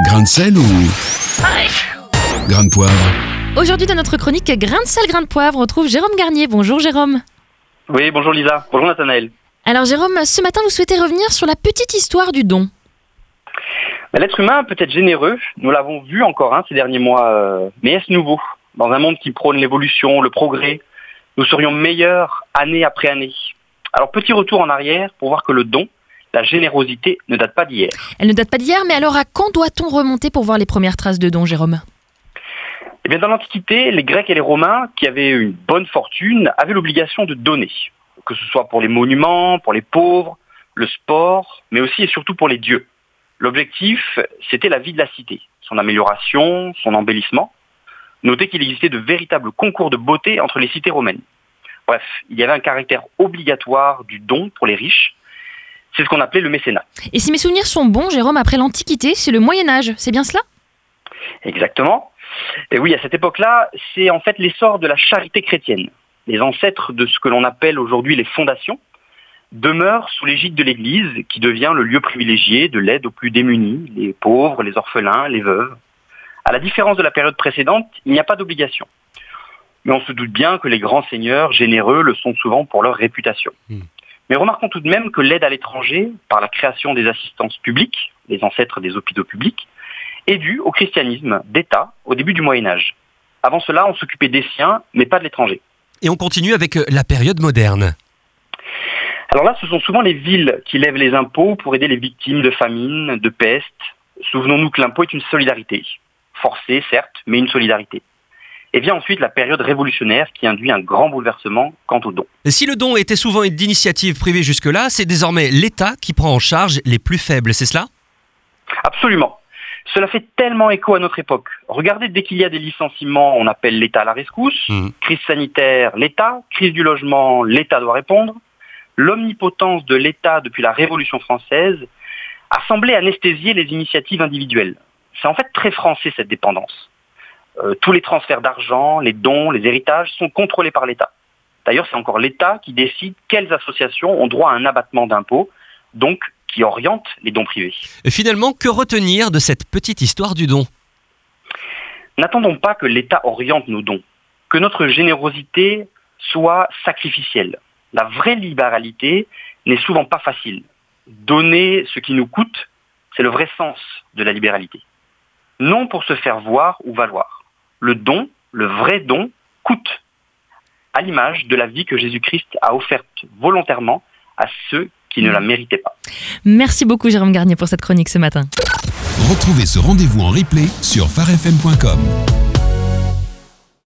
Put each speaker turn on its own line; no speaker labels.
Grain de sel ou grain de poivre
Aujourd'hui dans notre chronique Grain de sel, grain de poivre, on retrouve Jérôme Garnier. Bonjour Jérôme.
Oui, bonjour Lisa. Bonjour Nathanaël.
Alors Jérôme, ce matin vous souhaitez revenir sur la petite histoire du don.
Bah, L'être humain peut être généreux, nous l'avons vu encore hein, ces derniers mois, euh, mais est-ce nouveau? Dans un monde qui prône l'évolution, le progrès, nous serions meilleurs année après année. Alors petit retour en arrière pour voir que le don, la générosité ne date pas d'hier.
Elle ne date pas d'hier, mais alors à quand doit-on remonter pour voir les premières traces de don, Jérôme?
Eh bien dans l'Antiquité, les Grecs et les Romains, qui avaient une bonne fortune, avaient l'obligation de donner, que ce soit pour les monuments, pour les pauvres, le sport, mais aussi et surtout pour les dieux. L'objectif, c'était la vie de la cité, son amélioration, son embellissement. Notez qu'il existait de véritables concours de beauté entre les cités romaines. Bref, il y avait un caractère obligatoire du don pour les riches. C'est ce qu'on appelait le mécénat.
Et si mes souvenirs sont bons, Jérôme, après l'Antiquité, c'est le Moyen Âge, c'est bien cela?
Exactement. Et oui, à cette époque-là, c'est en fait l'essor de la charité chrétienne. Les ancêtres de ce que l'on appelle aujourd'hui les fondations demeurent sous l'égide de l'Église, qui devient le lieu privilégié de l'aide aux plus démunis, les pauvres, les orphelins, les veuves. À la différence de la période précédente, il n'y a pas d'obligation. Mais on se doute bien que les grands seigneurs généreux le sont souvent pour leur réputation.
Hmm.
Mais remarquons tout de même que l'aide à l'étranger, par la création des assistances publiques, les ancêtres des hôpitaux publics, est due au christianisme d'État au début du Moyen Âge. Avant cela, on s'occupait des siens, mais pas de l'étranger.
Et on continue avec euh, la période moderne.
Alors là, ce sont souvent les villes qui lèvent les impôts pour aider les victimes de famine, de peste. Souvenons-nous que l'impôt est une solidarité. Forcée, certes, mais une solidarité. Et vient ensuite la période révolutionnaire qui induit un grand bouleversement quant au don.
Et Si le don était souvent d'initiative privée jusque-là, c'est désormais l'État qui prend en charge les plus faibles, c'est cela?
Absolument. Cela fait tellement écho à notre époque. Regardez, dès qu'il y a des licenciements, on appelle l'État à la rescousse.
Mhm.
Crise sanitaire, l'État. Crise du logement, l'État doit répondre. L'omnipotence de l'État depuis la Révolution française a semblé anesthésier les initiatives individuelles. C'est en fait très français cette dépendance. Euh, tous les transferts d'argent, les dons, les héritages sont contrôlés par l'État. D'ailleurs, c'est encore l'État qui décide quelles associations ont droit à un abattement d'impôts, donc qui oriente les dons privés.
Et finalement, que retenir de cette petite histoire du don?
N'attendons pas que l'État oriente nos dons, que notre générosité soit sacrificielle. La vraie libéralité n'est souvent pas facile. Donner ce qui nous coûte, c'est le vrai sens de la libéralité. Non pour se faire voir ou valoir. Le don, le vrai don, coûte, à l'image de la vie que Jésus-Christ a offerte volontairement à ceux qui ne la méritaient pas.
Merci beaucoup Jérôme Garnier pour cette chronique ce matin.
Retrouvez ce rendez-vous en replay sur farfm.com.